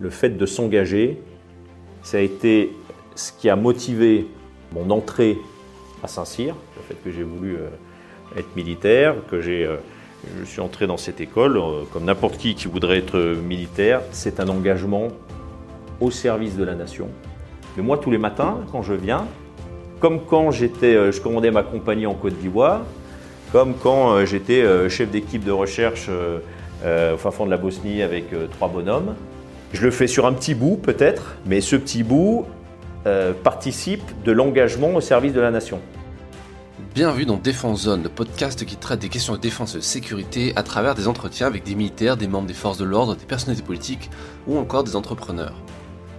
le fait de s'engager, ça a été ce qui a motivé mon entrée à Saint-Cyr, le fait que j'ai voulu euh, être militaire, que euh, je suis entré dans cette école, euh, comme n'importe qui qui voudrait être militaire, c'est un engagement au service de la nation. Mais moi, tous les matins, quand je viens, comme quand je commandais ma compagnie en Côte d'Ivoire, comme quand j'étais chef d'équipe de recherche au fin fond de la Bosnie avec trois bonhommes, je le fais sur un petit bout peut-être, mais ce petit bout euh, participe de l'engagement au service de la nation. Bienvenue dans Défense Zone, le podcast qui traite des questions de défense et de sécurité à travers des entretiens avec des militaires, des membres des forces de l'ordre, des personnalités politiques ou encore des entrepreneurs.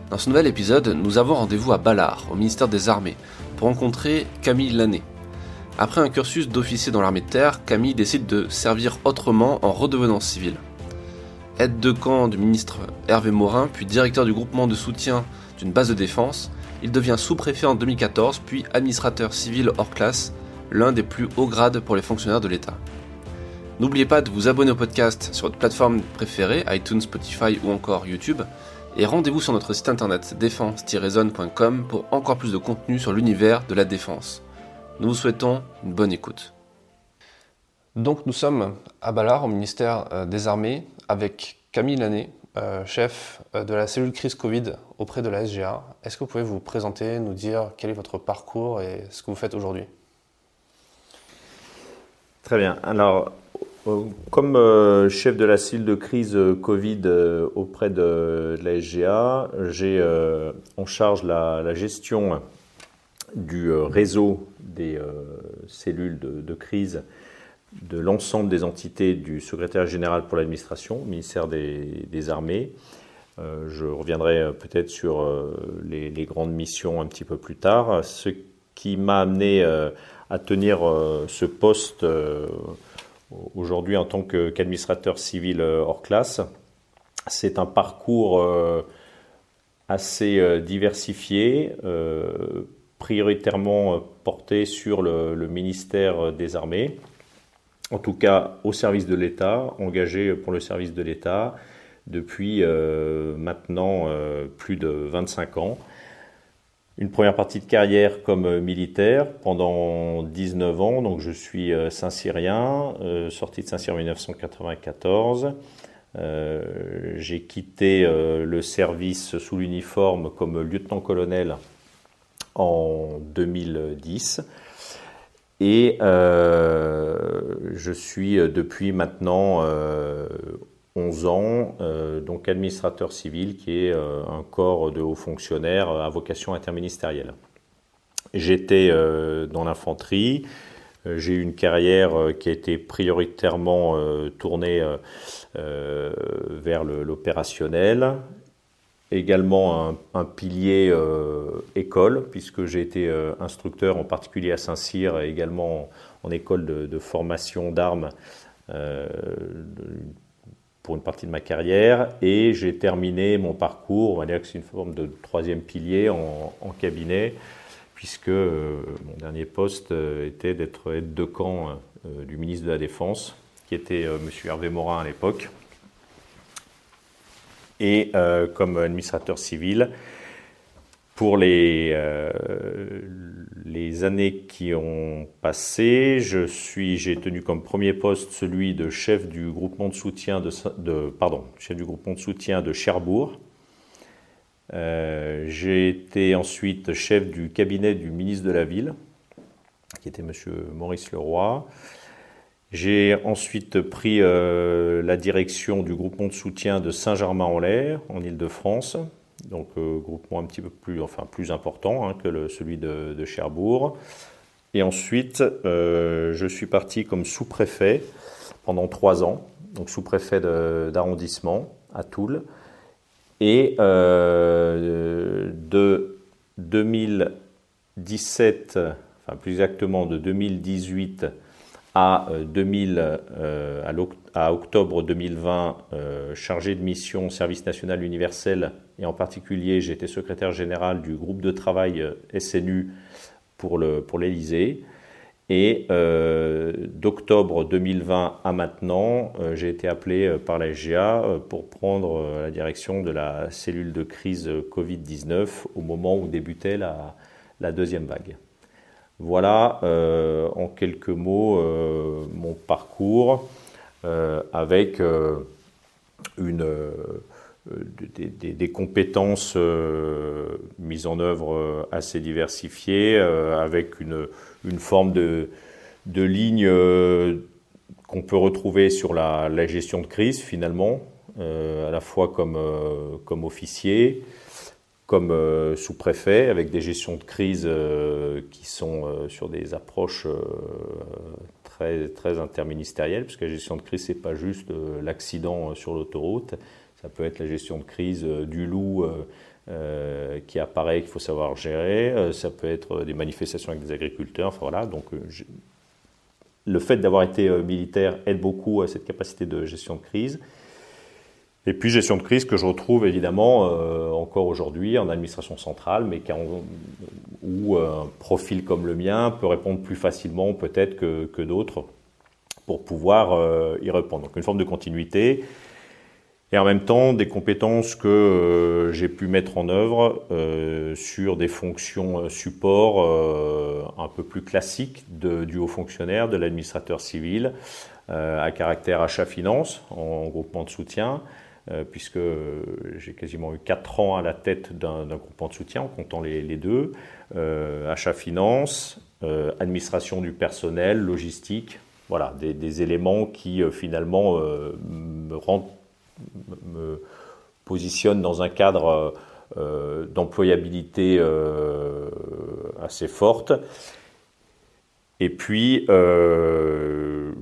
Dans ce nouvel épisode, nous avons rendez-vous à Ballard, au ministère des Armées, pour rencontrer Camille Lanné. Après un cursus d'officier dans l'armée de terre, Camille décide de servir autrement en redevenant civil aide de camp du ministre Hervé Morin, puis directeur du groupement de soutien d'une base de défense, il devient sous-préfet en 2014, puis administrateur civil hors classe, l'un des plus hauts grades pour les fonctionnaires de l'État. N'oubliez pas de vous abonner au podcast sur votre plateforme préférée, iTunes, Spotify ou encore YouTube, et rendez-vous sur notre site internet défense-zone.com pour encore plus de contenu sur l'univers de la défense. Nous vous souhaitons une bonne écoute. Donc nous sommes à Ballard, au ministère euh, des Armées, avec Camille Lanné, euh, chef euh, de la cellule crise Covid auprès de la SGA. Est-ce que vous pouvez vous présenter, nous dire quel est votre parcours et ce que vous faites aujourd'hui? Très bien. Alors, comme chef de la cellule de crise Covid auprès de, la SGA, j'ai en charge la, gestion du réseau des cellules de crise de l'ensemble des entités du secrétaire général pour l'administration, ministère des, Armées. Euh, je reviendrai euh, peut-être sur euh, les, grandes missions un petit peu plus tard. Ce qui m'a amené à tenir ce poste aujourd'hui en tant qu'administrateur civil hors classe, c'est un parcours assez diversifié, prioritairement porté sur le ministère des Armées en tout cas au service de l'État, engagé pour le service de l'État depuis euh, maintenant euh, plus de 25 ans. Une première partie de carrière comme militaire pendant 19 ans, donc je suis euh, Saint-Cyrien, sorti de Saint-Cyr en 1994. J'ai quitté le service sous l'uniforme comme lieutenant-colonel en 2010. Et euh, je suis euh, depuis maintenant 11 euh, ans donc administrateur civil, qui est un corps de hauts fonctionnaires à vocation interministérielle. J'étais dans l'infanterie. J'ai eu une carrière qui a été prioritairement tournée vers l'opérationnel également un, pilier euh, école, puisque j'ai été euh, instructeur en particulier à Saint-Cyr et également en, école de, formation d'armes euh, pour une partie de ma carrière. Et j'ai terminé mon parcours, on va dire que c'est une forme de troisième pilier en, cabinet, puisque mon dernier poste était d'être aide de camp du ministre de la Défense, qui était M. Hervé Morin à l'époque et euh, comme administrateur civil. Pour les, euh, années qui ont passé, j'ai tenu comme premier poste celui de chef du groupement de soutien de, de pardon, chef du groupement de soutien de Cherbourg. Euh, j'ai été ensuite chef du cabinet du ministre de la Ville, qui était M. Maurice Leroy. J'ai ensuite pris euh, la direction du groupement de soutien de Saint-Germain-en-Laye, en Ile-de-France, donc euh, groupement un petit peu plus, enfin, plus important hein, que celui de, Cherbourg. Et ensuite, euh, je suis parti comme sous-préfet pendant trois ans, donc sous-préfet d'arrondissement à Toul. Et de 2017, enfin plus exactement de 2018 à, 2000, euh, euh, à, octobre 2020 euh, chargé de mission Service national universel et en particulier j'étais secrétaire général du groupe de travail SNU pour l'Elysée. Pour Et d'octobre 2020 à maintenant, j'ai été appelé par la SGA pour prendre la direction de la cellule de crise Covid-19 au moment où débutait la deuxième vague. Voilà en quelques mots mon parcours avec euh, des, compétences euh, mises en œuvre euh, assez diversifiées, avec une, forme de, de ligne qu'on peut retrouver sur la, gestion de crise finalement, à la fois comme officier, comme sous-préfet, avec des gestions de crise qui sont sur des approches très, très interministérielles, puisque la gestion de crise, c'est pas juste l'accident sur l'autoroute, ça peut être la gestion de crise euh, du loup euh, euh, qui apparaît qu'il faut savoir gérer. ça peut être des manifestations avec des agriculteurs. Enfin, voilà, donc le fait d'avoir été militaire aide beaucoup à cette capacité de gestion de crise. Et puis gestion de crise que je retrouve évidemment encore aujourd'hui en administration centrale, mais où un profil comme le mien peut répondre plus facilement peut-être que, que d'autres pour pouvoir y répondre. Donc une forme de continuité et en même temps des compétences que euh, j'ai pu mettre en œuvre euh, sur des fonctions euh, support un peu plus classiques de, du haut fonctionnaire, de l'administrateur civil, à caractère achat-finance en groupement de soutien, puisque j'ai quasiment eu 4 ans à la tête d'un groupement de soutien en comptant les, deux, achat-finance, administration du personnel, logistique, voilà, des, éléments qui finalement me me positionne dans un cadre euh, d'employabilité euh, assez forte. Et puis, euh,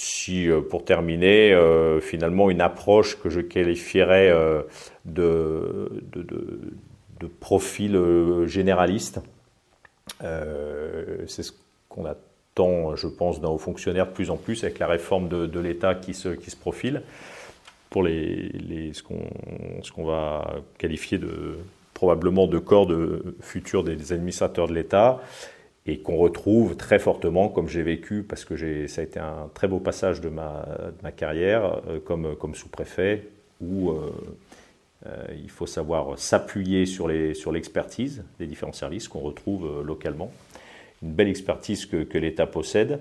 si pour terminer, finalement une approche que je qualifierais de, de, profil généraliste, c'est ce qu'on attend, je pense, d'un haut fonctionnaire de plus en plus avec la réforme de, l'État qui se, qui se profile pour les, les ce qu'on va qualifier de probablement de corps de futur des administrateurs de l'État et qu'on retrouve très fortement, comme j'ai vécu, parce que ça a été un très beau passage de ma, carrière euh, comme, sous-préfet, où euh, euh, il faut savoir s'appuyer sur l'expertise des différents services qu'on retrouve localement. Une belle expertise que l'État possède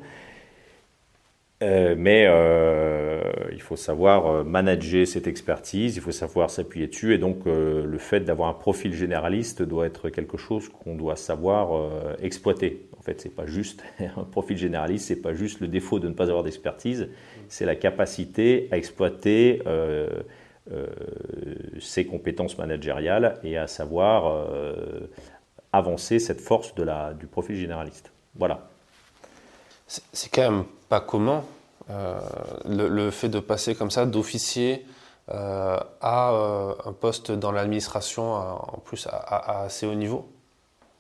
euh, mais euh, il faut savoir euh, manager cette expertise, il faut savoir s'appuyer dessus, et donc le fait d'avoir un profil généraliste doit être quelque chose qu'on doit savoir exploiter. En fait, c'est pas juste un profil généraliste, c'est pas juste le défaut de ne pas avoir d'expertise, c'est la capacité à exploiter ses compétences managériales et à savoir avancer cette force du profil généraliste. Voilà. C'est quand même pas commun euh, le, fait de passer comme ça d'officier euh, à euh, un poste dans l'administration en plus à, assez haut niveau.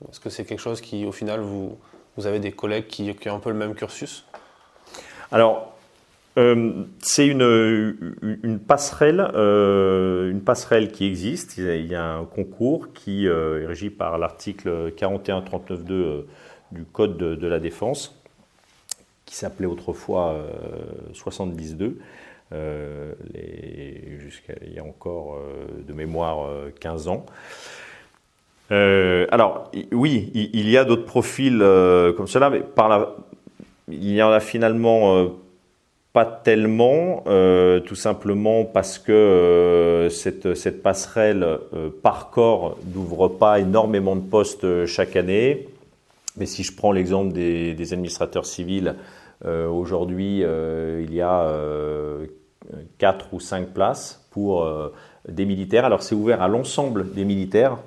Est-ce que c'est quelque chose qui, au final, vous, vous avez des collègues qui, ont un peu le même cursus? Alors, c'est une, une, passerelle, une passerelle qui existe. Il y a un concours qui est régi par l'article 41-39.2 du Code de la Défense qui s'appelait autrefois 72, euh, euh, jusqu'à il y a encore euh, de mémoire 15 ans. alors oui, il, y a d'autres profils comme cela, mais par la, il y en a finalement pas tellement, tout simplement parce que cette, cette, passerelle par corps n'ouvre pas énormément de postes chaque année. Mais si je prends l'exemple des, administrateurs civils, aujourd'hui, euh, il y a euh, quatre ou cinq places pour des militaires. Alors c'est ouvert à l'ensemble des militaires.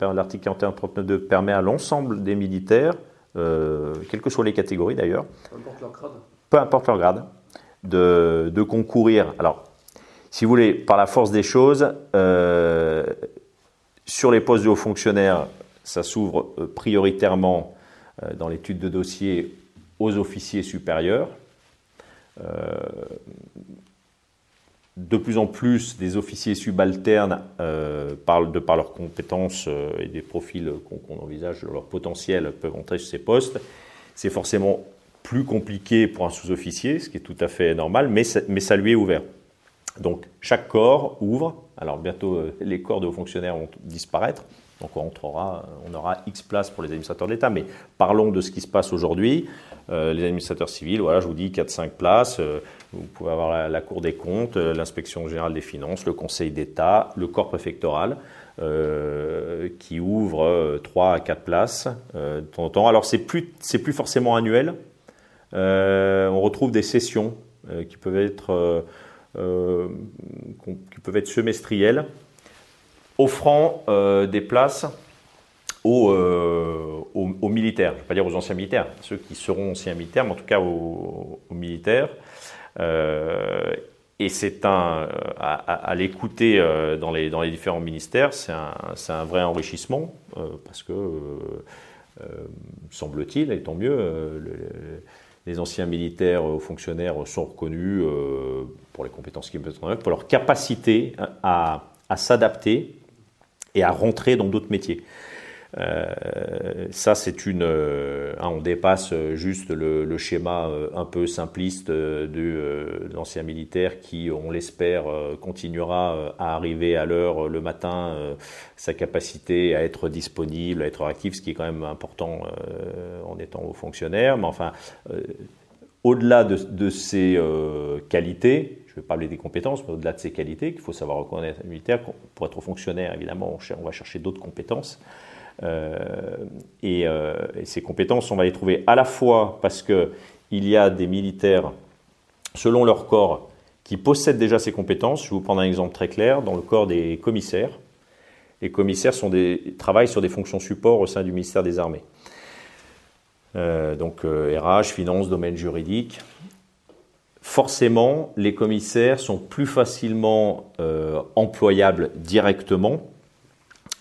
L'article 41.39.2 permet à l'ensemble des militaires, quelles que soient les catégories d'ailleurs, peu importe leur grade, peu importe leur grade de, de, concourir. Alors, si vous voulez, par la force des choses, sur les postes de hauts fonctionnaires, ça s'ouvre prioritairement dans l'étude de dossier aux officiers supérieurs. Euh, de plus en plus, des officiers subalternes, euh, de par leurs compétences euh, et des profils qu'on envisage, leur potentiel, peuvent entrer sur ces postes. C'est forcément plus compliqué pour un sous-officier, ce qui est tout à fait normal, mais mais ça lui est ouvert. Donc chaque corps ouvre. Alors bientôt, les corps de hauts fonctionnaires vont disparaître. Donc on, aura, X places pour les administrateurs de l'État. Mais parlons de ce qui se passe aujourd'hui. Euh, les administrateurs civils, voilà, je vous dis 4-5 places. Euh, vous pouvez avoir la, Cour des comptes, euh, l'inspection générale des finances, le Conseil d'État, le corps préfectoral. qui ouvre 3 à 4 places de temps en temps. Alors c'est plus, plus forcément annuel. on retrouve des sessions qui peuvent être semestrielles offrant euh, des places aux, euh, militaires, je ne vais pas dire aux anciens militaires, ceux qui seront anciens militaires, mais en tout cas aux, militaires. Euh, et c'est un, à, l'écouter dans les, différents ministères, c'est un, vrai enrichissement, parce que, semble-t-il, et tant mieux, les anciens militaires fonctionnaires sont reconnus pour les compétences qu'ils mettent en pour leur capacité à s'adapter et à rentrer dans d'autres métiers. Euh, ça, c'est une. Euh, hein, on dépasse juste le, schéma euh, un peu simpliste de, l'ancien militaire qui, on l'espère, continuera à arriver à l'heure le matin, sa capacité à être disponible, à être actif, ce qui est quand même important en étant haut fonctionnaire. Mais enfin, au-delà de, de, ces qualités, je vais parler des compétences, mais au-delà de ces qualités, qu'il faut savoir reconnaître militaire, pour être fonctionnaire, évidemment, on, va chercher d'autres compétences. Euh, euh, et, ces compétences, on va les trouver à la fois parce qu'il y a des militaires, selon leur corps, qui possèdent déjà ces compétences. Je vais vous prendre un exemple très clair. Dans le corps des commissaires, les commissaires sont des, travaillent sur des fonctions support au sein du ministère des Armées. Euh, donc RH, finance, domaine juridique forcément, les commissaires sont plus facilement euh, employables directement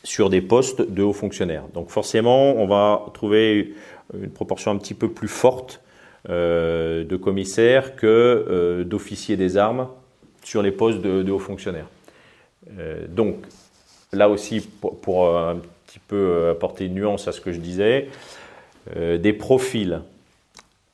sur des postes de hauts fonctionnaires. Donc forcément, on va trouver une proportion un petit peu plus forte euh, de commissaires que euh, d'officiers des armes sur les postes de, hauts fonctionnaires. donc là aussi, pour, pour, un petit peu apporter une nuance à ce que je disais, des profils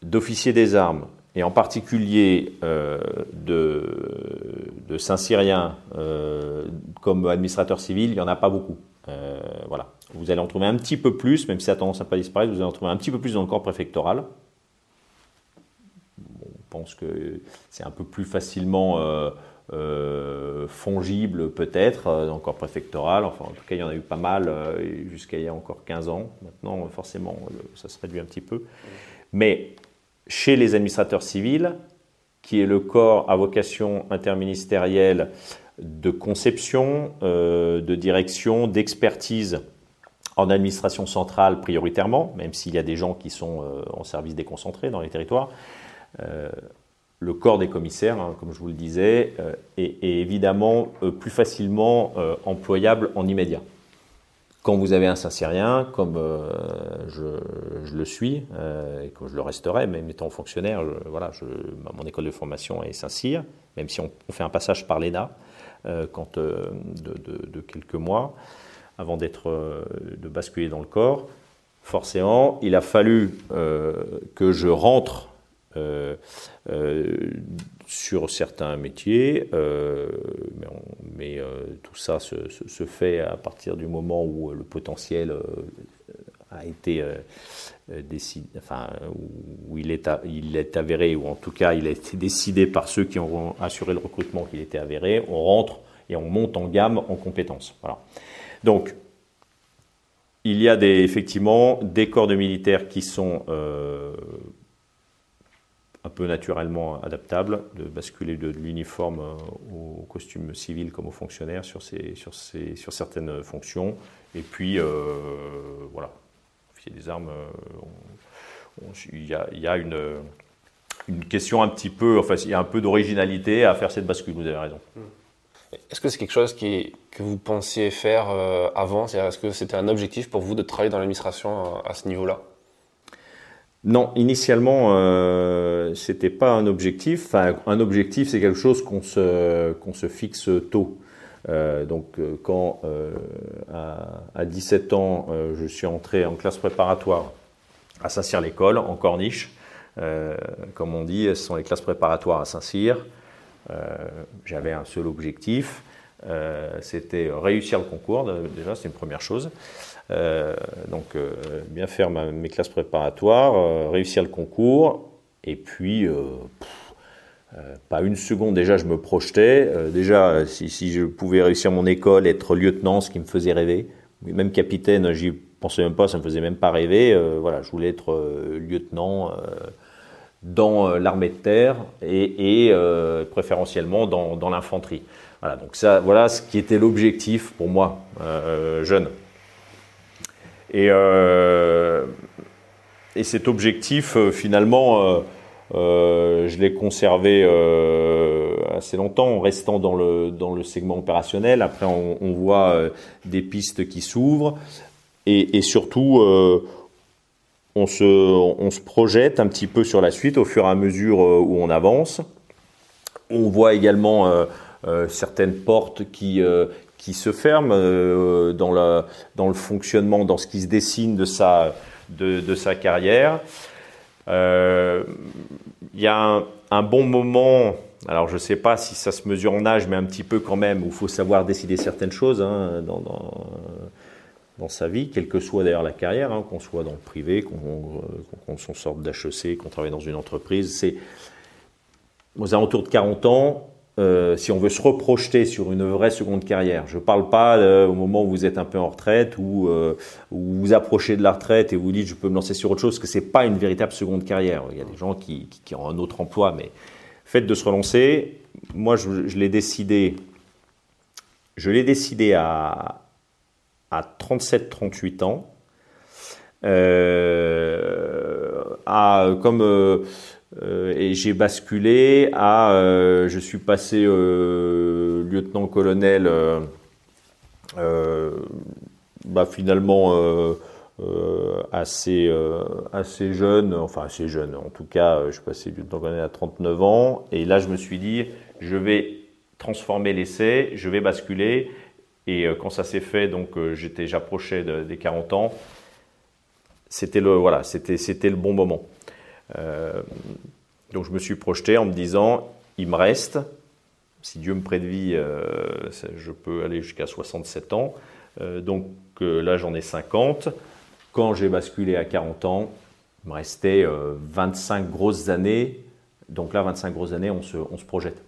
d'officiers des armes et en particulier euh, de, Saint-Cyrien euh, comme administrateur civil, il n'y en a pas beaucoup. Euh, voilà. Vous allez en trouver un petit peu plus, même si ça a tendance à pas disparaître, vous allez en trouver un petit peu plus dans le corps préfectoral. on pense que c'est un peu plus facilement fongible peut-être dans le corps préfectoral. Enfin, en tout cas, il y en a eu pas mal jusqu'à il y a encore 15 ans. Maintenant, forcément, ça se réduit un petit peu. Mais chez les administrateurs civils, qui est le corps à vocation interministérielle de conception, euh, de direction, d'expertise en administration centrale prioritairement, même s'il y a des gens qui sont euh, en service déconcentré dans les territoires. Euh, le corps des commissaires, hein, comme je vous le disais, est, évidemment plus facilement employable en immédiat quand vous avez un Saint-Cyrien, comme euh, je, le suis, euh, et que je le resterai, même étant fonctionnaire, voilà, mon école de formation est Saint-Cyr, même si on, fait un passage par l'ENA euh, quand, de, quelques mois, avant d'être, de basculer dans le corps, forcément, il a fallu que je rentre sur certains métiers, euh, mais, euh, tout ça se, fait à partir du moment où le potentiel euh, a été décidé, enfin, où il est, il est avéré, ou en tout cas il a été décidé par ceux qui ont assuré le recrutement qu'il était avéré, on rentre et on monte en gamme en compétences. Voilà. Donc, il y a des, effectivement des corps de militaires qui sont un peu naturellement adaptable, de basculer de, l'uniforme euh, au costume civil comme aux fonctionnaires sur, sur, sur certaines fonctions. Et puis, euh, voilà, officier des armes, euh, il y a, y a une, une, question un petit peu, enfin, il y a un peu d'originalité à faire cette bascule, vous avez raison. Est-ce que c'est quelque chose qui, que vous pensiez faire avant? Est-ce que c'était un objectif pour vous de travailler dans l'administration à ce niveau-là? Non, initialement, euh, c'était pas un objectif. Enfin, un objectif, c'est quelque chose qu'on se, fixe tôt. Euh, donc, euh, quand à, à, 17 ans, je suis entré en classe préparatoire à Saint-Cyr-l'École, en Corniche, comme on dit, ce sont les classes préparatoires à Saint-Cyr. J'avais un seul objectif, c'était réussir le concours, déjà c'est une première chose. Donc bien faire mes classes préparatoires, réussir le concours, et puis euh, pas une seconde, déjà je me projetais. Euh, déjà, si, je pouvais réussir mon école, être lieutenant, ce qui me faisait rêver. Même capitaine, j'y pensais même pas, ça me faisait même pas rêver. Euh, voilà, je voulais être lieutenant dans l'armée de terre et, et préférentiellement dans, dans l'infanterie. Voilà, donc ça, voilà ce qui était l'objectif pour moi, jeune. Et, et cet objectif, finalement, euh, je l'ai conservé euh, assez longtemps en restant dans le, dans le segment opérationnel. Après, on, voit euh, des pistes qui s'ouvrent et, surtout, euh, on, se, on se projette un petit peu sur la suite au fur et à mesure où on avance. On voit également certaines portes qui, qui se ferment dans, la, dans le fonctionnement, dans ce qui se dessine de sa, de, sa carrière. Euh, il y a un, bon moment, alors je ne sais pas si ça se mesure en âge, mais un petit peu quand même, où il faut savoir décider certaines choses hein, dans, dans, sa vie, quelle que soit d'ailleurs la carrière, hein, qu'on soit dans le privé, qu'on s'en sorte d'HEC, qu'on travaille dans une entreprise. C'est aux alentours de 40 ans, euh, si on veut se reprojeter sur une vraie seconde carrière, je ne parle pas euh, au moment où vous êtes un peu en retraite ou euh, où vous approchez de la retraite et vous dites je peux me lancer sur autre chose, parce que c'est pas une véritable seconde carrière. Il y a des gens qui, qui, ont un autre emploi, mais faites de se relancer. Moi, je, je l'ai décidé. Je l'ai décidé à, à 37-38 ans. à, comme euh, et j'ai basculé à, euh, je suis passé euh, lieutenant-colonel, bah, finalement assez, assez jeune, enfin assez jeune, en tout cas, je suis passé lieutenant-colonel à 39 ans, et là je me suis dit, je vais transformer l'essai, je vais basculer, et quand ça s'est fait, donc j'étais, j'approchais des 40 ans, c'était le, voilà, c'était, c'était le bon moment. Euh, donc je me suis projeté en me disant, il me reste, si Dieu me vie, euh, je peux aller jusqu'à 67 ans. Euh, donc là, j'en ai 50. Quand j'ai basculé à 40 ans, il me restait 25 grosses années. Donc là, 25 grosses années, on se, on se projette.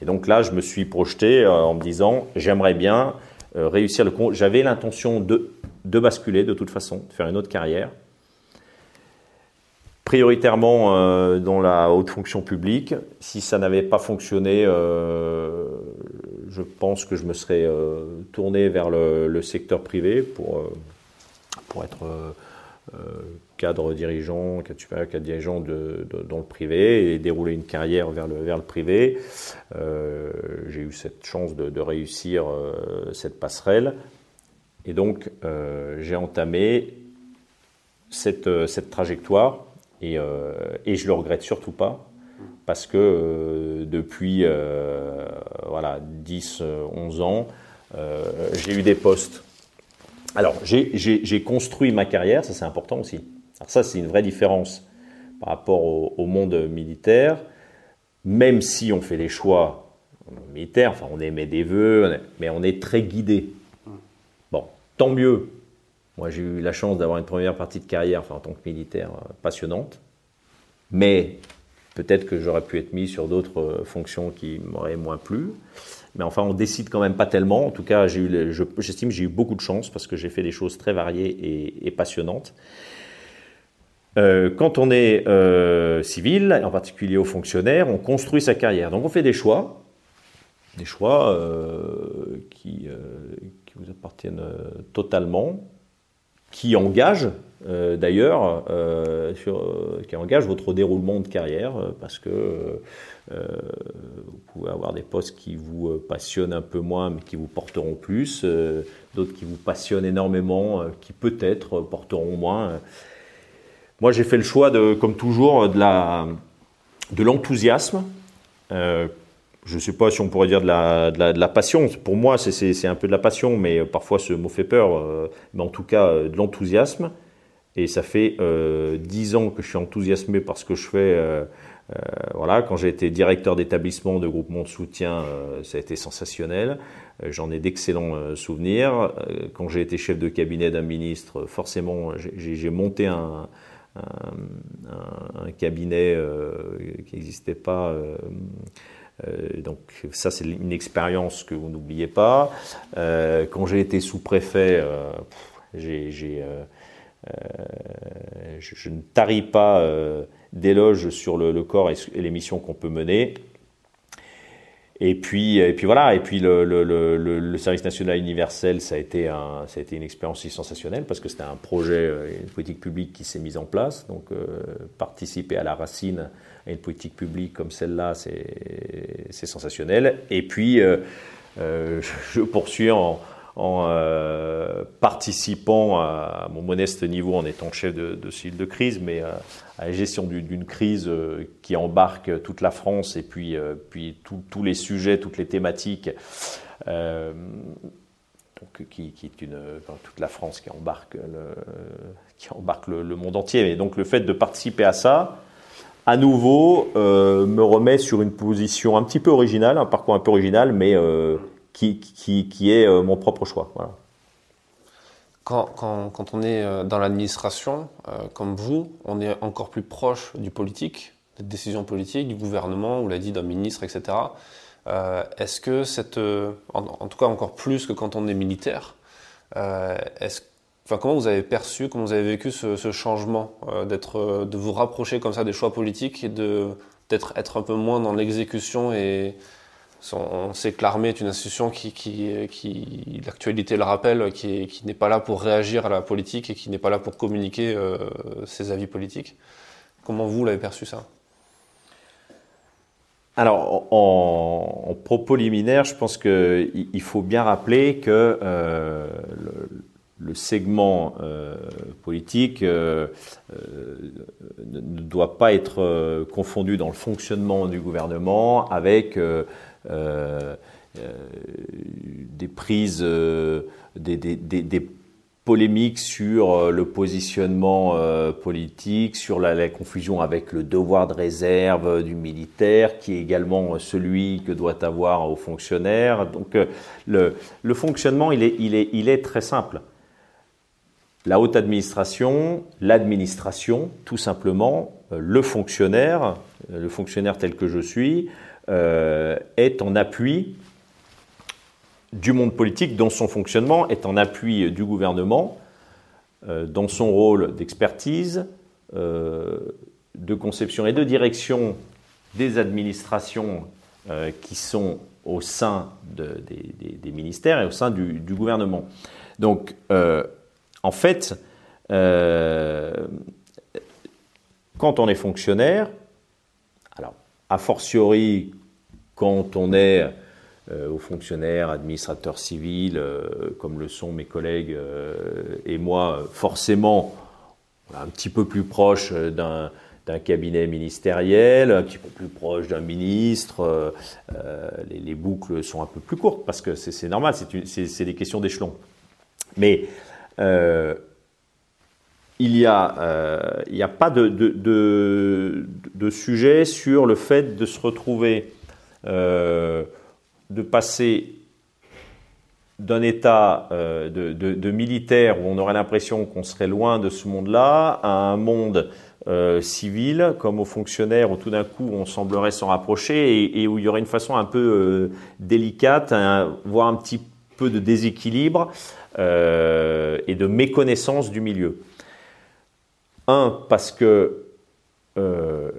Et donc là, je me suis projeté en me disant, j'aimerais bien réussir le compte. J'avais l'intention de, de basculer de toute façon, de faire une autre carrière prioritairement euh, dans la haute fonction publique. Si ça n'avait pas fonctionné, euh, je pense que je me serais euh, tourné vers le, secteur privé pour, pour être cadre dirigeant, cadre supérieur, cadre dirigeant dans le privé et dérouler une carrière vers le, vers le privé. J'ai eu cette chance de, de réussir cette passerelle. Et donc, j'ai entamé cette, cette trajectoire et, euh, et je le regrette surtout pas parce que euh, depuis euh, voilà, 10, 11 ans, j'ai eu des postes. Alors, j'ai construit ma carrière, ça c'est important aussi. Alors ça, c'est une vraie différence par rapport au, monde militaire. Même si on fait des choix militaires, enfin on émet des vœux, mais on est très guidé. Bon, tant mieux moi, j'ai eu la chance d'avoir une première partie de carrière, enfin, en tant que militaire, euh, passionnante. Mais peut-être que j'aurais pu être mis sur d'autres euh, fonctions qui m'auraient moins plu. Mais enfin, on décide quand même pas tellement. En tout cas, j'estime que j'ai eu beaucoup de chance parce que j'ai fait des choses très variées et, passionnantes. Euh, quand on est civil, en particulier aux fonctionnaires, on construit sa carrière. Donc on fait des choix, des choix qui, qui, vous appartiennent totalement qui engage euh, d'ailleurs, euh, euh, qui engage votre déroulement de carrière, parce que vous pouvez avoir des postes qui vous passionnent un peu moins, mais qui vous porteront plus, d'autres qui vous passionnent énormément, qui peut-être porteront moins. Moi, j'ai fait le choix de, comme toujours, de l'enthousiasme je ne sais pas si on pourrait dire de la, passion. Pour moi, c'est un peu de la passion, mais parfois ce mot fait peur. Euh, mais en tout cas, euh, de l'enthousiasme. Et ça fait dix ans que je suis enthousiasmé par ce que je fais. voilà, quand j'ai été directeur d'établissement de groupement de soutien, ça a été sensationnel. J'en ai d'excellents souvenirs. Quand j'ai été chef de cabinet d'un ministre, forcément, j'ai monté un, cabinet qui n'existait pas euh, donc ça, c'est une expérience que vous n'oubliez pas. Euh, quand j'ai été sous-préfet, euh, je, ne taris pas d'éloges sur le, corps et, les missions qu'on peut mener. Et puis, et puis voilà, et puis le, service national universel, ça a été, ça a été une expérience sensationnelle parce que c'était un projet, une politique publique qui s'est mise en place. Donc, participer à la racine et une politique publique comme celle-là, c'est sensationnel. Et puis, euh, euh, je poursuis en, euh, participant à, mon modeste niveau en étant chef de, de de crise, mais à la gestion d'une crise qui embarque toute la France et puis, puis tous les sujets, toutes les thématiques. Donc, qui, est toute la France qui embarque, le, qui embarque le, le, monde entier. Et donc le fait de participer à ça, à nouveau, euh, me remet sur une position un petit peu originale, un parcours un peu original, mais euh, qui, qui, qui, est euh, mon propre choix. Quand, quand, quand, on est dans l'administration, comme vous, on est encore plus proche du politique, des décisions politiques, du gouvernement, ou l'a dit d'un ministre, etc. est-ce que cette, en, tout cas encore plus que quand on est militaire, est-ce Enfin, comment vous avez perçu, comment vous avez vécu ce, changement euh, d'être, euh, de vous rapprocher comme ça des choix politiques et de d'être être un peu moins dans l'exécution et on sait que l'armée est une institution qui, l'actualité le rappelle, qui, n'est pas là pour réagir à la politique et qui n'est pas là pour communiquer euh, ses avis politiques. Comment vous l'avez perçu ça? Alors, en, propos liminaire, je pense qu'il faut bien rappeler que le, le segment euh, politique euh, euh, ne doit pas être confondu dans le fonctionnement du gouvernement avec des prises, des, polémiques sur le positionnement politique, sur la, confusion avec le devoir de réserve du militaire, qui est également celui que doit avoir aux fonctionnaires. Donc le, le fonctionnement, il est, il, est, il est très simple la haute administration, l'administration, tout simplement, euh, le fonctionnaire, euh, le fonctionnaire tel que je suis, euh, est en appui du monde politique dans son fonctionnement, est en appui du gouvernement dans son rôle d'expertise, de conception et de direction des administrations qui sont au sein des, ministères et au sein du, gouvernement. Donc, en fait, euh, quand on est fonctionnaire, a fortiori quand on est euh, au fonctionnaire, administrateur civil, euh, comme le sont mes collègues et moi, forcément un petit peu plus proche d'un cabinet ministériel, un petit peu plus proche d'un ministre, les, boucles sont un peu plus courtes parce que c'est normal, c'est des questions d'échelon. Mais euh, il n'y a, euh, a, pas de, de, sujet sur le fait de se retrouver, euh, de passer d'un état de, militaire où on aurait l'impression qu'on serait loin de ce monde-là à un monde civil, comme aux fonctionnaires où tout d'un coup on semblerait s'en rapprocher et, où il y aurait une façon un peu délicate, voire un petit peu de déséquilibre euh, et de méconnaissance du milieu. Un, parce que euh,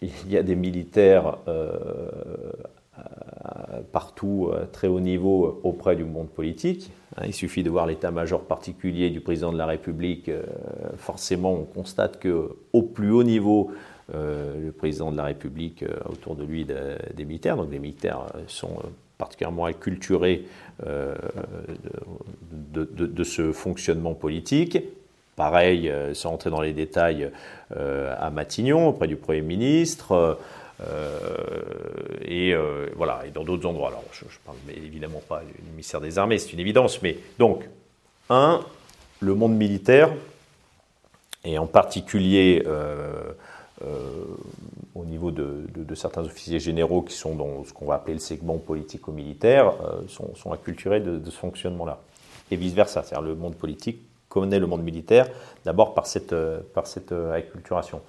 il y a des militaires euh, partout, à très haut niveau, auprès du monde politique. Hein, il suffit de voir l'état-major particulier du président de la République. forcément, on constate que au plus haut niveau, le président de la République autour de lui des militaires. Donc, les militaires sont particulièrement acculturés euh, de, ce fonctionnement politique. Pareil, euh, sans entrer dans les détails, euh, à Matignon, auprès du Premier ministre. et voilà, et dans d'autres endroits. Alors, je, ne parle évidemment pas du ministère des Armées, c'est une évidence, mais donc, un, le monde militaire et en particulier au niveau de, certains officiers généraux qui sont dans ce qu'on va appeler le segment politico-militaire, sont, acculturés de, ce fonctionnement-là. Et vice-versa, c'est-à-dire le monde politique connaît le monde militaire, d'abord par cette, par cette acculturation.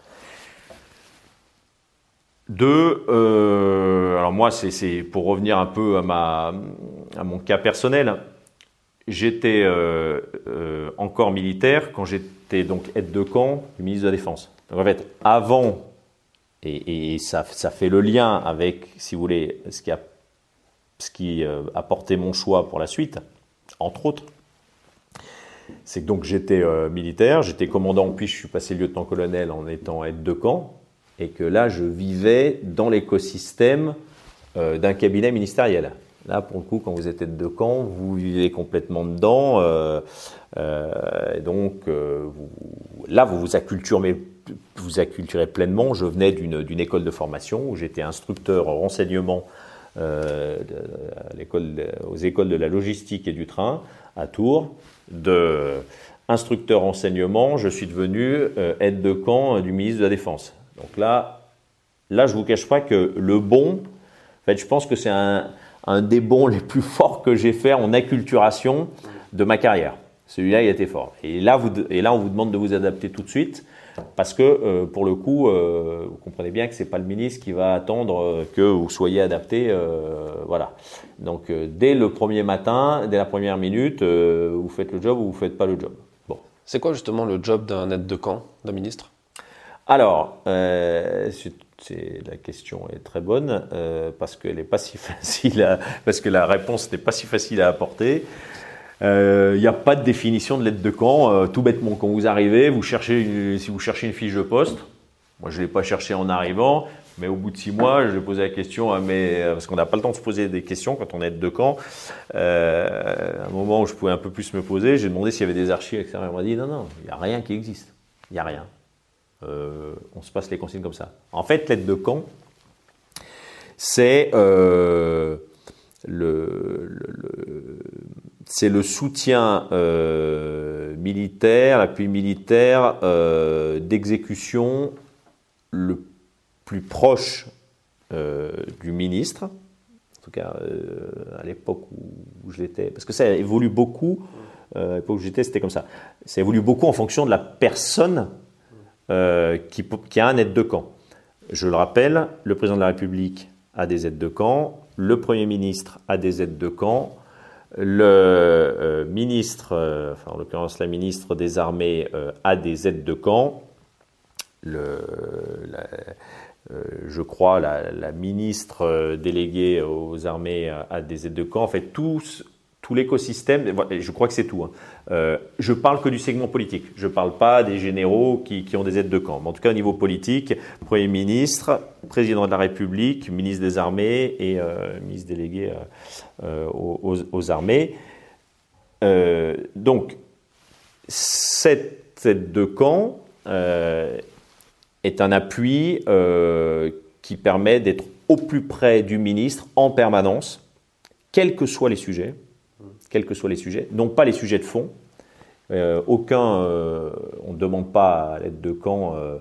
Deux, euh, alors moi, c'est pour revenir un peu à, ma, mon cas personnel. J'étais euh, euh, encore militaire quand j'étais donc aide de camp du ministre de la Défense. Donc en fait, avant, et, ça, ça, fait le lien avec, si vous voulez, ce qui a, ce qui a porté mon choix pour la suite, entre autres, c'est que donc j'étais militaire, j'étais commandant, puis je suis passé lieutenant-colonel en étant aide de camp et que là, je vivais dans l'écosystème euh, d'un cabinet ministériel. Là, pour le coup, quand vous êtes tête de camp, vous vivez complètement dedans. Euh, euh, donc, là, vous vous acculturez, vous acculturez pleinement. Je venais d'une école de formation où j'étais instructeur en renseignement euh, aux écoles de la logistique et du train à Tours. De instructeur renseignement, je suis devenu aide de camp du ministre de la Défense. Donc là, là, je vous cache pas que le bon, en fait, je pense que c'est un, des bons les plus forts que j'ai fait en acculturation de ma carrière. Celui-là, il était fort. Et là, vous, et là, on vous demande de vous adapter tout de suite. Parce que euh, pour le coup, euh, vous comprenez bien que c'est pas le ministre qui va attendre euh, que vous soyez adapté, voilà. Donc dès le premier matin, dès la première minute, vous faites le job ou vous faites pas le job. Bon. C'est quoi justement le job d'un aide de camp, d'un ministre? Alors, euh, la question est très bonne parce qu'elle n'est pas si facile, parce que la réponse n'est pas si facile à apporter. Il euh, n'y a pas de définition de l'aide de camp. tout bêtement, quand vous arrivez, vous cherchez, si vous cherchez une fiche de poste, moi je ne l'ai pas cherché en arrivant, mais au bout de six mois, je posé la question à mes, parce qu'on n'a pas le temps de se poser des questions quand on est aide de camp. à un moment où je pouvais un peu plus me poser, j'ai demandé s'il y avait des archives, etc. On m'a dit non, non, il n'y a rien qui existe. Il n'y a rien. Euh, on se passe les consignes comme ça. En fait, l'aide de camp, c'est euh, le, c'est le soutien euh, militaire, l'appui militaire d'exécution le plus proche du ministre, en tout cas à l'époque où, je l'étais, parce que ça évolue beaucoup, à l'époque où j'étais c'était comme ça, ça évolue beaucoup en fonction de la personne euh, qui, a un aide de camp. Je le rappelle, le président de la République a des aides de camp, le Premier ministre a des aides de camp, le euh, ministre, euh, en l'occurrence la ministre des Armées, a des aides de camp. Le, je crois la, la, ministre déléguée aux armées a des aides de camp. En fait, tous tout l'écosystème, je crois que c'est tout. Hein. Euh, je parle que du segment politique. Je ne parle pas des généraux qui, ont des aides de camp. En tout cas, au niveau politique, Premier ministre, Président de la République, ministre des Armées et euh, ministre délégué euh, aux, armées. donc, cette aide de camp est un appui qui permet d'être au plus près du ministre en permanence, quels que soient les sujets quels que soient les sujets, non pas les sujets de fond. Euh, aucun, euh, on ne demande pas à l'aide de camp euh,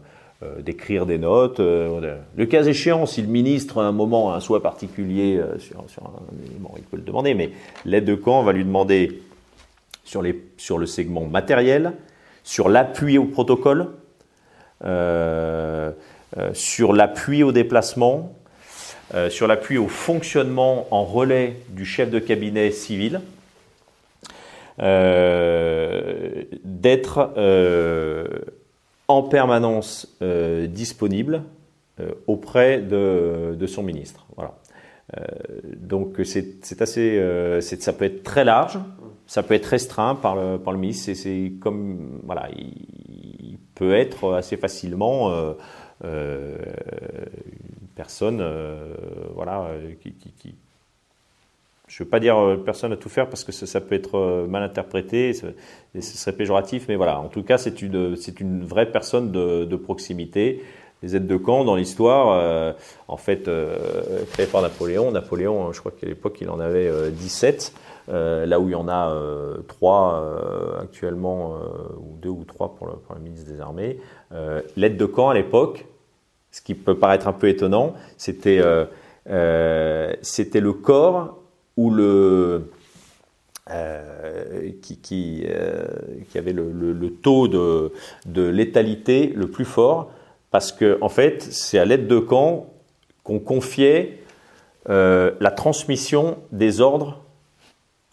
d'écrire des notes. le cas échéant, si le ministre à un moment a un souhait particulier sur, un élément, il peut le demander, mais l'aide de camp va lui demander sur, les, sur le segment matériel, sur l'appui au protocole, sur l'appui au déplacement, sur l'appui au fonctionnement en relais du chef de cabinet civil, d'être euh, en permanence euh, disponible auprès de, son ministre. Voilà. donc c'est assez, ça peut être très large, ça peut être restreint par le, par le ministre. C'est comme voilà, il, peut être assez facilement une personne voilà qui, je ne veux pas dire euh, personne à tout faire parce que ça, peut être euh, mal interprété, ce serait péjoratif, mais voilà, en tout cas, c'est une, vraie personne de, proximité. Les aides de camp dans l'histoire, euh, en fait, euh, par Napoléon. Napoléon, je crois qu'à l'époque, il en avait 17. là où il y en a trois actuellement, ou deux ou trois pour le, ministre des Armées. L'aide de camp à l'époque, ce qui peut paraître un peu étonnant, c'était le corps où le euh, qui, qui, euh, avait le, le, taux de, de, létalité le plus fort, parce que en fait, c'est à l'aide de camp qu'on confiait euh, la transmission des ordres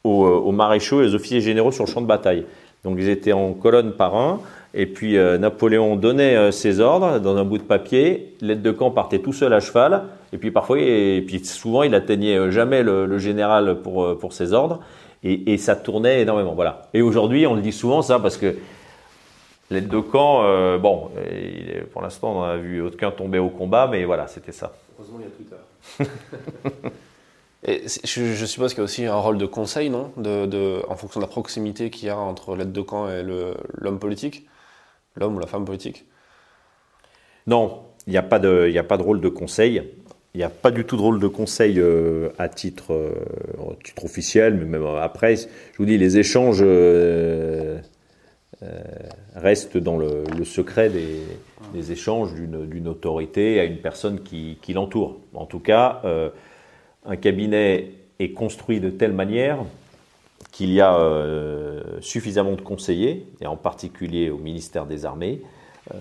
aux, maréchaux et aux officiers généraux sur le champ de bataille. Donc ils étaient en colonne par un, et puis euh, Napoléon donnait euh, ses ordres dans un bout de papier, l'aide de camp partait tout seul à cheval, et puis parfois, et, puis souvent il atteignait jamais le, le général pour, pour ses ordres, et, et, ça tournait énormément. Voilà. Et aujourd'hui, on le dit souvent ça parce que l'aide de camp, euh, bon, il, pour l'instant, on n'a vu aucun tomber au combat, mais voilà, c'était ça. Heureusement, il y a Twitter. et je, je, suppose qu'il y a aussi un rôle de conseil, non? De, de, En fonction de la proximité qu'il y a entre l'aide de camp et l'homme politique, l'homme ou la femme politique? Non, il n'y a, pas de, rôle de conseil. Il n'y a pas du tout de rôle de conseil euh, à titre, euh, officiel, mais même après, je vous dis, les échanges euh, euh restent dans le, secret des, échanges d'une autorité à une personne qui, l'entoure. En tout cas, euh, un cabinet est construit de telle manière qu'il y a euh, suffisamment de conseillers, et en particulier au ministère des Armées, euh,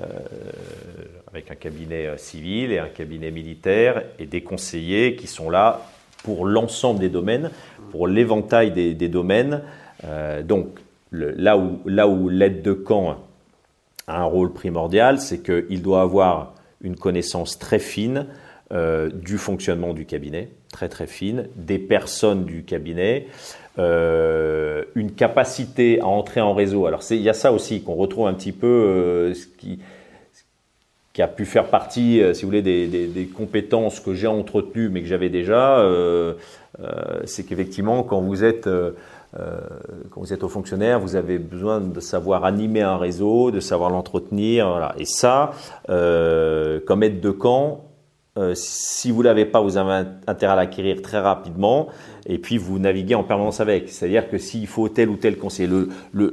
avec un cabinet euh, civil et un cabinet militaire et des conseillers qui sont là pour l'ensemble des domaines, pour l'éventail des, domaines. Donc là où, là où l'aide de camp a un rôle primordial, c'est qu'il doit avoir une connaissance très fine du fonctionnement du cabinet, très très fine, des personnes du cabinet, euh, une capacité à entrer en réseau. Alors il y a ça aussi qu'on retrouve un petit peu, euh, ce, qui, a pu faire partie, euh, si vous voulez, des, compétences que j'ai entretenues mais que j'avais déjà. C'est qu'effectivement, quand vous êtes quand vous êtes au fonctionnaire, vous avez besoin de savoir animer un réseau, de savoir l'entretenir. Et ça, comme aide de camp, si vous l'avez pas, vous avez intérêt à l'acquérir très rapidement et puis vous naviguez en permanence avec. C'est-à-dire que s'il faut tel ou tel conseiller, le,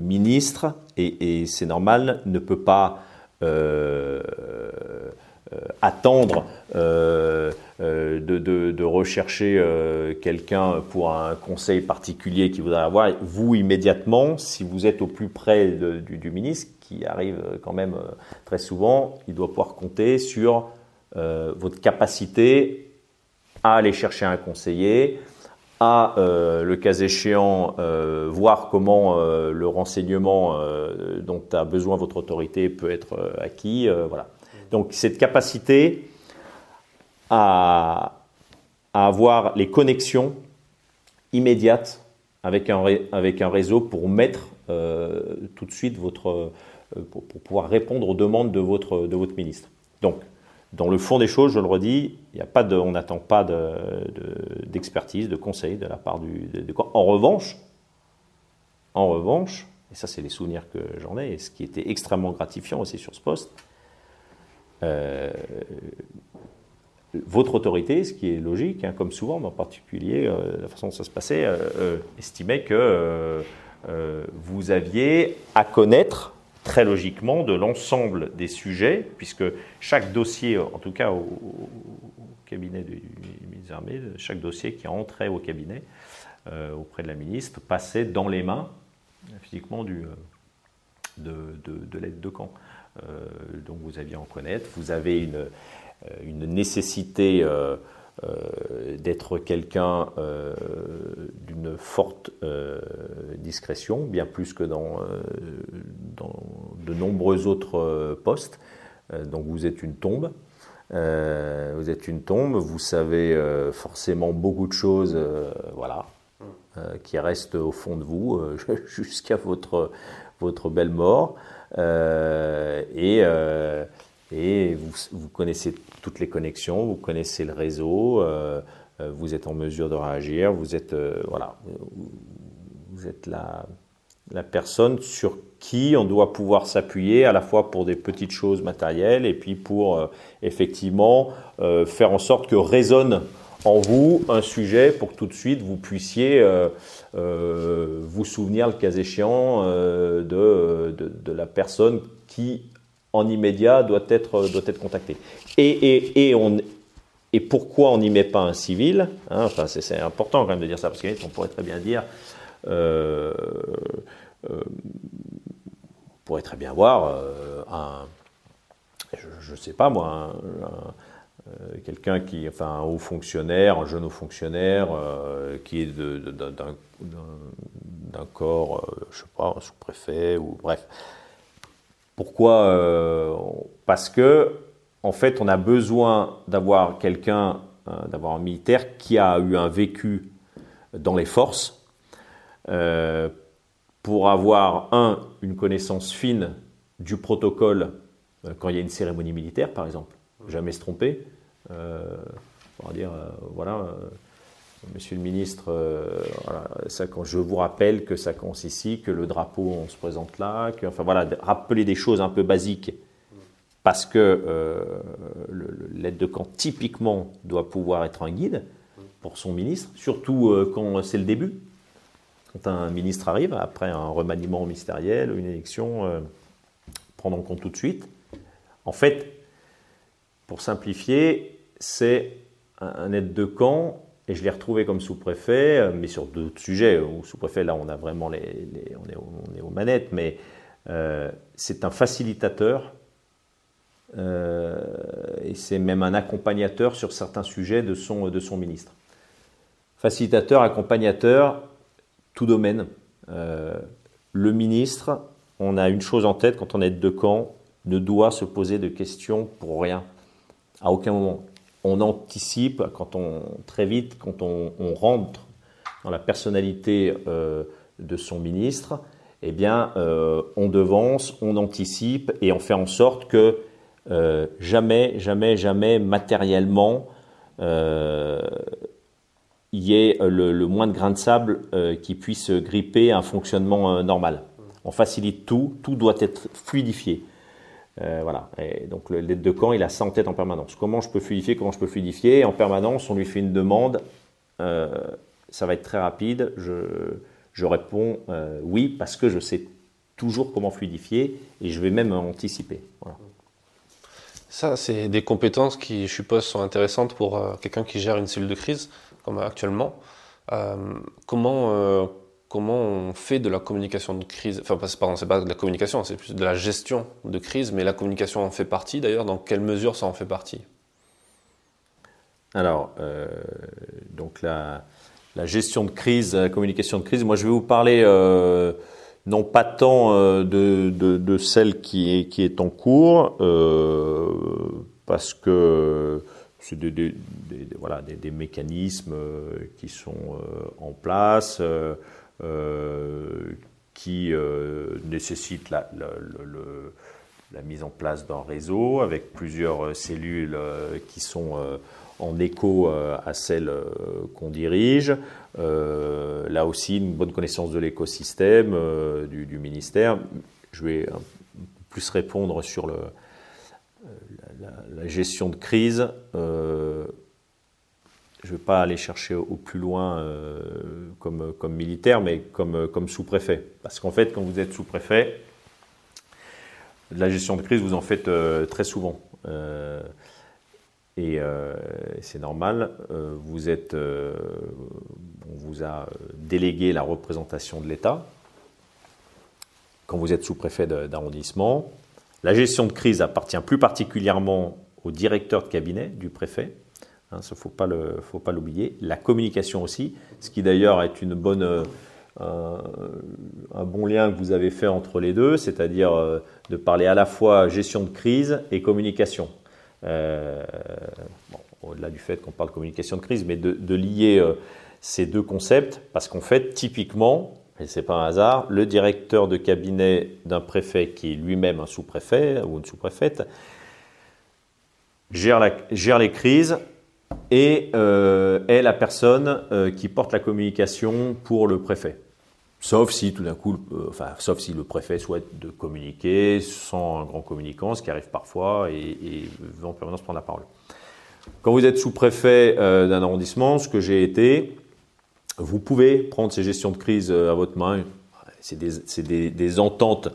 ministre, et, c'est normal, ne peut pas euh, euh, attendre euh, de, rechercher quelqu'un pour un conseil particulier qu'il voudrait avoir. Vous, immédiatement, si vous êtes au plus près du, ministre, qui arrive quand même très souvent, il doit pouvoir compter sur votre capacité à aller chercher un conseiller, à, euh, le cas échéant, euh, voir comment euh, le renseignement dont a besoin votre autorité peut être acquis. voilà. Donc cette capacité à, à, avoir les connexions immédiates avec un, avec un réseau pour mettre tout de suite votre, pour, pour, pouvoir répondre aux demandes de votre, de votre ministre. Donc, dans le fond des choses, je le redis, y a pas on n'attend pas d'expertise, de, de, de, conseil de la part du. De, en revanche, en revanche, et ça c'est les souvenirs que j'en ai, et ce qui était extrêmement gratifiant aussi sur ce poste, euh, votre autorité, ce qui est logique, hein, comme souvent, mais en particulier euh, la façon dont ça se passait, euh, estimait que vous aviez à connaître très logiquement de l'ensemble des sujets, puisque chaque dossier, en tout cas au, cabinet du ministre Armées, chaque dossier qui entrait au cabinet euh, auprès de la ministre passait dans les mains physiquement du, de, de, de l'aide de camp. Euh, donc vous aviez en connaître, vous avez une, nécessité euh, euh, d'être quelqu'un euh, d'une forte euh, discrétion, bien plus que dans, euh, de nombreux autres euh, postes. donc vous êtes une tombe. vous êtes une tombe, vous savez forcément beaucoup de choses, voilà, qui restent au fond de vous jusqu'à votre, votre belle mort. et et vous, connaissez toutes les connexions, vous connaissez le réseau, euh, vous êtes en mesure de réagir, vous êtes euh, voilà, vous êtes la, la personne sur qui on doit pouvoir s'appuyer à la fois pour des petites choses matérielles et puis pour euh, effectivement euh, faire en sorte que résonne en vous un sujet pour que tout de suite vous puissiez vous souvenir, le cas échéant, de, de, la personne qui, en immédiat, doit être, doit être contactée. Et, et, et, on, et pourquoi on n'y met pas un civil hein, Enfin, c'est important quand même de dire ça, parce qu'on pourrait très bien dire. Euh, euh, on pourrait très bien voir euh, un. Je ne sais pas moi, quelqu'un qui, enfin un haut fonctionnaire, un jeune haut fonctionnaire qui est d'un corps, je sais pas, un sous-préfet ou bref. Pourquoi Parce que en fait, on a besoin d'avoir quelqu'un, euh, d'avoir un militaire qui a eu un vécu dans les forces euh, pour avoir, un, une connaissance fine du protocole euh, quand il y a une cérémonie militaire, par exemple. Jamais se tromper. on va dire, voilà. Monsieur le ministre, quand je vous rappelle que ça commence ici, que le drapeau, on se présente là, que, enfin voilà, rappeler des choses un peu basiques parce que euh, l'aide de camp, typiquement, doit pouvoir être un guide pour son ministre, surtout euh, quand c'est le début. Quand un ministre arrive, après un remaniement ministériel, une élection, euh, prendre en compte tout de suite. En fait, pour simplifier, c'est un, aide de camp, et je l'ai retrouvé comme sous-préfet, mais sur d'autres sujets. Où sous-préfet, là, on a vraiment les, on, est, on, est, aux manettes, mais c'est un facilitateur euh, et c'est même un accompagnateur sur certains sujets de son, de son ministre. Facilitateur, accompagnateur, tout domaine. Euh, le ministre, on a une chose en tête quand on est de camp, ne doit se poser de questions pour rien, à aucun moment. On anticipe quand on très vite, quand on, rentre dans la personnalité euh, de son ministre, eh bien, on devance, on anticipe et on fait en sorte que euh, jamais, jamais, jamais matériellement euh, il y ait le, moins de de sable euh, qui puisse gripper un fonctionnement normal. On facilite tout, tout doit être fluidifié. Voilà. Et donc l'aide de camp, il a ça en tête en permanence. Comment je peux fluidifier Comment je peux fluidifier? En permanence, on lui fait une demande. ça va être très rapide. Je, réponds oui parce que je sais toujours comment fluidifier et je vais même anticiper. Voilà. Ça, c'est des compétences qui, je suppose, sont intéressantes pour euh, quelqu'un qui gère une cellule de crise, comme actuellement. Euh, comment, euh, comment on fait de la communication de crise Enfin, pardon, c'est pas de la communication, c'est plus de la gestion de crise, mais la communication en fait partie d'ailleurs. Dans quelle mesure ça en fait partie? Alors, donc la, gestion de crise, la communication de crise, moi je vais vous parler non pas tant euh, de, celle qui est, en cours, euh, parce que c'est des, mécanismes euh, qui sont en place, qui nécessitent la, la, mise en place d'un réseau avec plusieurs cellules qui sont en écho à celles qu'on dirige. Euh, là aussi, une bonne connaissance de l'écosystème euh, du, ministère. Je vais plus répondre sur la, gestion de crise. Euh, je ne vais pas aller chercher au plus loin comme, comme, militaire, mais comme, sous-préfet. Parce qu'en fait, quand vous êtes sous-préfet, la gestion de crise, vous en faites très souvent. Et euh, c'est normal, euh, vous êtes, euh, on vous a délégué la représentation de l'État quand vous êtes sous-préfet d'arrondissement. La gestion de crise appartient plus particulièrement au directeur de cabinet du préfet. Hein, ça, faut pas l'oublier. La communication aussi, ce qui d'ailleurs est une bonne, un, bon lien que vous avez fait entre les deux, c'est-à-dire de parler à la fois gestion de crise et communication. Euh, au-delà du fait qu'on parle communication de crise, mais de, lier euh, ces deux concepts, parce qu'en fait, typiquement, et c'est pas un hasard, le directeur de cabinet d'un préfet qui est lui-même un sous-préfet ou une sous-préfète gère, les crises et euh, est la personne qui porte la communication pour le préfet. Sauf si tout d'un coup, euh, enfin, sauf si le préfet souhaite de communiquer sans un grand communicant, ce qui arrive parfois, et, veut en permanence prendre la parole. Quand vous êtes sous-préfet d'un arrondissement, ce que j'ai été, vous pouvez prendre ces gestions de crise à votre main. C'est des, des, ententes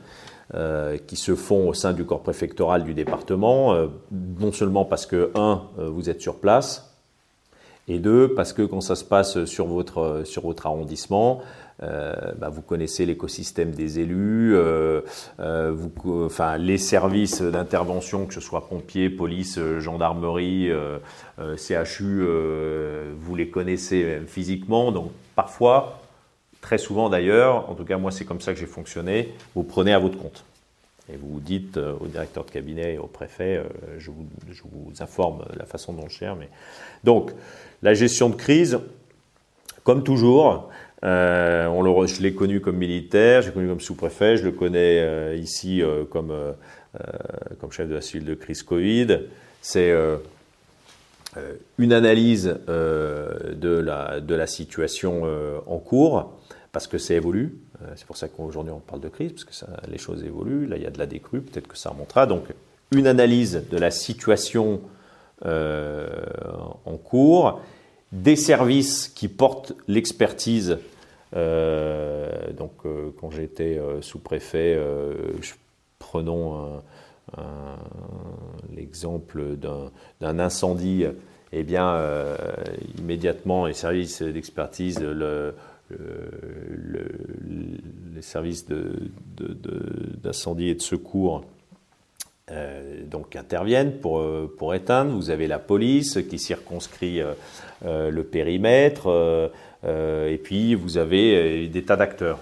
qui se font au sein du corps préfectoral du département, non seulement parce que, un, vous êtes sur place, et deux, parce que quand ça se passe sur votre, sur votre arrondissement, euh, bah, vous connaissez l'écosystème des élus, euh, euh, enfin, les services d'intervention, que ce soit pompiers, police, gendarmerie, CHU, vous les connaissez physiquement. Donc parfois, très souvent d'ailleurs, en tout cas moi c'est comme ça que j'ai fonctionné, vous prenez à votre compte. Et vous dites au directeur de cabinet et au préfet, je vous, je, vous, informe la façon dont je gère. Mais... Donc, la gestion de crise, comme toujours, euh, on le, je l'ai connu comme militaire, j'ai connu comme sous-préfet, je le connais euh, ici euh, comme, euh, chef de la cellule de crise Covid. C'est une analyse de la situation en cours, parce que ça évolue. c'est pour ça qu'aujourd'hui on parle de crise, parce que les choses évoluent. Là, il y a de la décrue, peut-être que ça remontera. Donc, une analyse de la situation en cours des services qui portent l'expertise. Euh, donc, euh, quand j'étais euh, sous-préfet, prenons l'exemple d'un incendie. Eh bien, immédiatement, les services d'expertise, le, les services d'incendie et de secours euh, donc interviennent pour, euh, pour éteindre. Vous avez la police qui circonscrit euh, le périmètre, et puis vous avez des tas d'acteurs.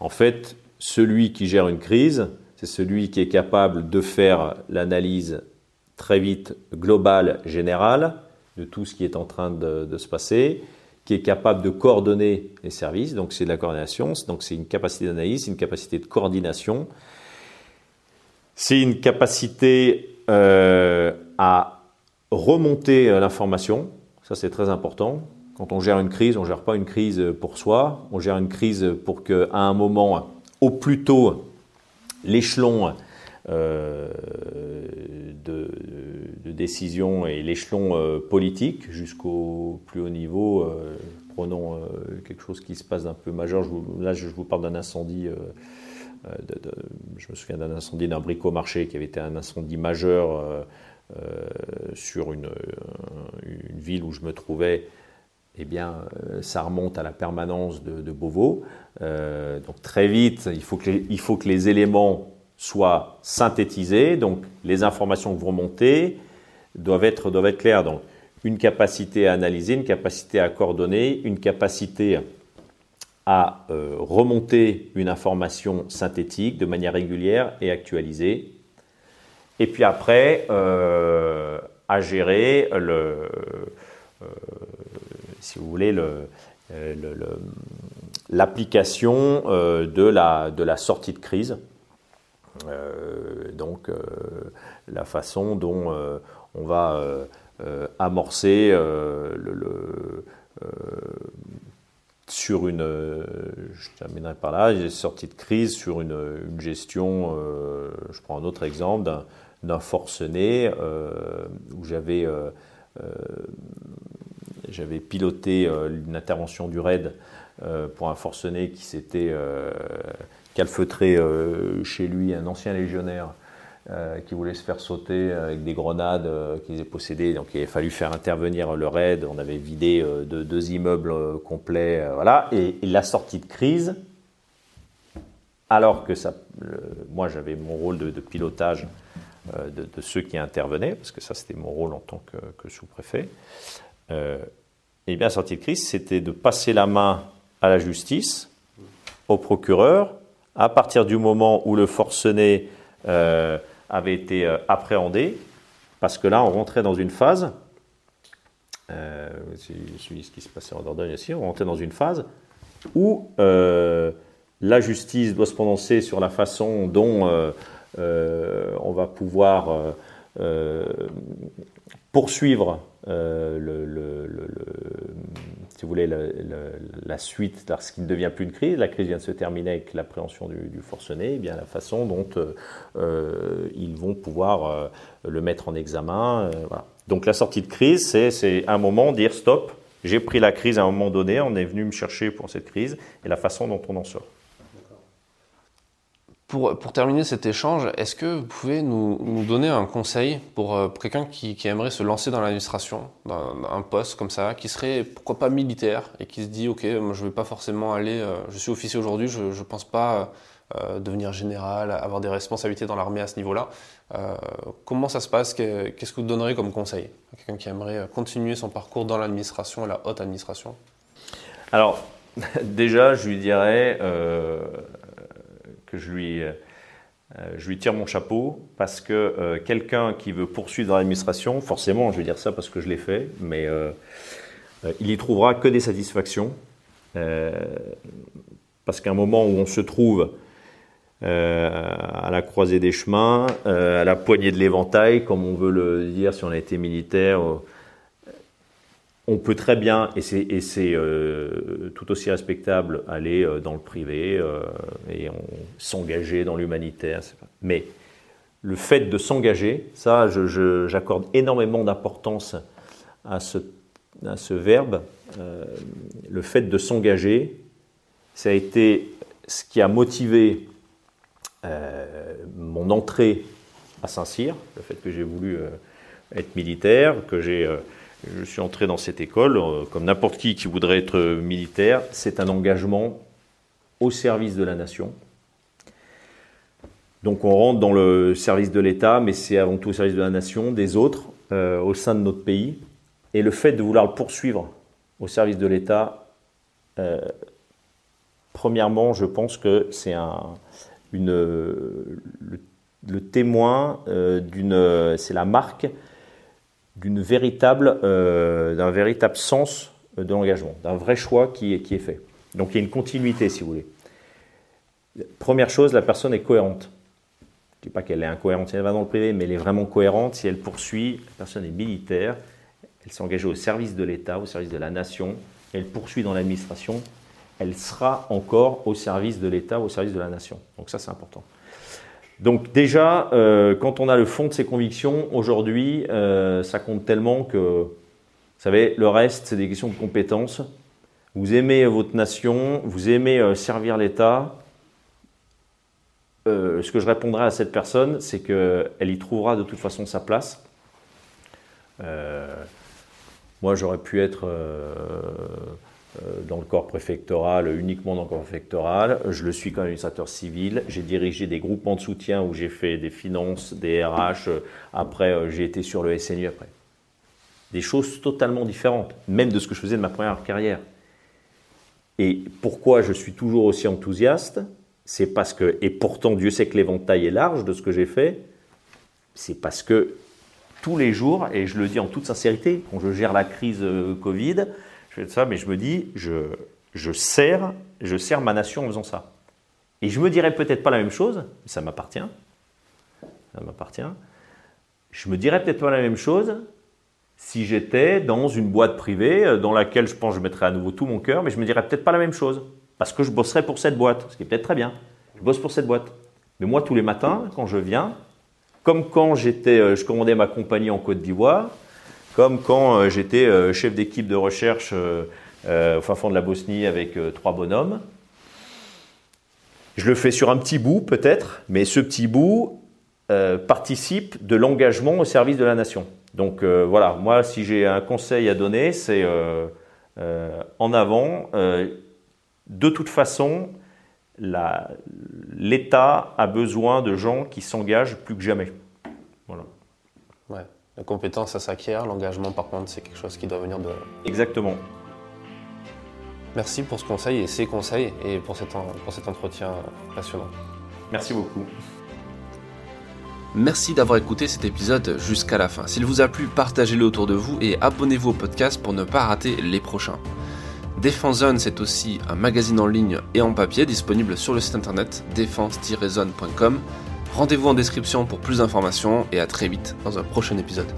En fait, celui qui gère une crise, c'est celui qui est capable de faire l'analyse très vite globale, générale, de tout ce qui est en train de se passer, qui est capable de coordonner les services, donc c'est de la coordination, donc c'est une capacité d'analyse, une capacité de coordination, c'est une capacité euh, à remonter euh, l'information. Ça, c'est très important. Quand on gère une crise, on ne gère pas une crise pour soi. On gère une crise pour qu'à un moment, au plus tôt, l'échelon euh, de, décision et l'échelon politique jusqu'au plus haut niveau. prenons quelque chose qui se passe d'un peu majeur. là, je vous parle d'un incendie euh, je me souviens d'un incendie d'un brico-marché qui avait été un incendie majeur euh, euh, sur une, ville où je me trouvais. Eh bien, ça remonte à la permanence de, Beauvau. donc très vite, il faut que les éléments soient synthétisés. Donc les informations que vous remontez doivent être, doivent claires. Donc une capacité à analyser, une capacité à coordonner, une capacité à euh, remonter une information synthétique de manière régulière et actualisée. Et puis après, euh, à gérer euh, si vous voulez, l'application de, la, de la sortie de crise. Donc la façon dont on va amorcer le sur une, euh, je terminerai par là, une sortie de crise sur une, gestion, euh, je prends un autre exemple, d'un forcené euh, où j'avais j'avais piloté une intervention du RAID pour un forcené qui s'était calfeutré chez lui, un ancien légionnaire euh, qui voulait se faire sauter avec des grenades euh, qu'ils possédées. Donc il a fallu faire intervenir le raid. On avait vidé euh, deux, immeubles complets. voilà. Et, la sortie de crise, alors que ça, moi j'avais mon rôle de, pilotage de, ceux qui intervenaient, parce que ça c'était mon rôle en tant que, sous-préfet. et bien la sortie de crise, c'était de passer la main à la justice, au procureur, à partir du moment où le forcené avait été euh, appréhendé, parce que là, on rentrait dans une phase, euh, suis ce qui se passait en Dordogne aussi, on rentrait dans une phase où euh, la justice doit se prononcer sur la façon dont euh, on va pouvoir poursuivre le, le, si vous voulez, la suite, lorsqu'il ne devient plus une crise, la crise vient de se terminer avec l'appréhension du, du, forcené, eh bien la façon dont euh, ils vont pouvoir euh, le mettre en examen. Euh. Donc la sortie de crise, c'est un moment dire stop, j'ai pris la crise à un moment donné, on est venu me chercher pour cette crise et la façon dont on en sort. Pour, terminer cet échange, est-ce que vous pouvez nous, donner un conseil pour, euh, quelqu'un qui, aimerait se lancer dans l'administration, dans, un poste comme ça, qui serait pourquoi pas militaire et qui se dit ok, moi je vais pas forcément aller, euh, je suis officier aujourd'hui, je ne pense pas euh, devenir général, avoir des responsabilités dans l'armée à ce niveau-là. comment ça se passe? Qu'est-ce que vous donnerez comme conseil à quelqu'un qui aimerait continuer son parcours dans l'administration, la haute administration? Alors déjà, je lui dirais que je lui, euh, je lui tire mon chapeau parce que euh, quelqu'un qui veut poursuivre dans l'administration, forcément, je vais dire ça parce que je l'ai fait, mais euh, il y trouvera que des satisfactions. parce qu'à un moment où on se trouve à la croisée des chemins, à la poignée de l'éventail, comme on veut le dire si on a été militaire, on peut très bien, et c'est euh, tout aussi respectable, aller euh, dans le privé euh, et s'engager dans l'humanitaire. Mais le fait de s'engager, ça, j'accorde énormément d'importance à ce, à ce, verbe. le fait de s'engager, ça a été ce qui a motivé mon entrée à Saint-Cyr, le fait que j'ai voulu être militaire, que j'ai je suis entré dans cette école, euh, comme n'importe qui qui voudrait être militaire, c'est un engagement au service de la nation. Donc on rentre dans le service de l'État, mais c'est avant tout au service de la nation, des autres, euh, au sein de notre pays. Et le fait de vouloir le poursuivre au service de l'État, euh, premièrement, je pense que c'est un, une, le, témoin d'une, c'est la marque d'une véritable, euh, d'un véritable sens de l'engagement, d'un vrai choix qui est, qui est fait. Donc il y a une continuité, si vous voulez. Première chose, la personne est cohérente. Je ne dis pas qu'elle est incohérente si elle va dans le privé, mais elle est vraiment cohérente si elle poursuit. La personne est militaire, elle s'est engagée au service de l'État, au service de la nation, elle poursuit dans l'administration, elle sera encore au service de l'État, au service de la nation. Donc ça, c'est important. Donc déjà, euh, quand on a le fond de ses convictions, aujourd'hui, euh, ça compte tellement que, vous savez, le reste, c'est des questions de compétences. Vous aimez votre nation, vous aimez euh, servir l'État. ce que je répondrai à cette personne, c'est qu'elle y trouvera de toute façon sa place. moi, j'aurais pu être dans le corps préfectoral, uniquement dans le corps préfectoral. Je le suis comme administrateur civil. J'ai dirigé des groupements de soutien où j'ai fait des finances, des RH. Après, euh, j'ai été sur le SNU après. Des choses totalement différentes, même de ce que je faisais de ma première carrière. Et pourquoi je suis toujours aussi enthousiaste C'est parce que, et pourtant Dieu sait que l'éventail est large de ce que j'ai fait, c'est parce que tous les jours, et je le dis en toute sincérité, quand je gère la crise euh, Covid, je fais ça, mais je me dis, je, sers, je sers ma nation en faisant ça. Et je me dirais peut-être pas la même chose, ça m'appartient. Ça m'appartient. Je me dirais peut-être pas la même chose si j'étais dans une boîte privée euh, dans laquelle je pense que je mettrais à nouveau tout mon cœur, mais je me dirais peut-être pas la même chose. Parce que je bosserais pour cette boîte, ce qui est peut-être très bien. Je bosse pour cette boîte. Mais moi, tous les matins, quand je viens, comme quand j'étais, euh, je commandais ma compagnie en Côte d'Ivoire, comme quand euh, j'étais euh, chef d'équipe de recherche euh, au fin fond de la Bosnie avec trois bonhommes. Je le fais sur un petit bout peut-être, mais ce petit bout participe de l'engagement au service de la nation. Donc voilà, moi si j'ai un conseil à donner, c'est en avant. de toute façon, l'État a besoin de gens qui s'engagent plus que jamais. La compétence, ça s'acquiert. L'engagement, par contre, c'est quelque chose qui doit venir de. Exactement. Merci pour ce conseil et ces conseils et pour cet, pour cet entretien passionnant. Merci beaucoup. Merci d'avoir écouté cet épisode jusqu'à la fin. S'il vous a plu, partagez-le autour de vous et abonnez-vous au podcast pour ne pas rater les prochains. Défense Zone, c'est aussi un magazine en ligne et en papier disponible sur le site internet défense-zone.com. Rendez-vous en description pour plus d'informations et à très vite dans un prochain épisode.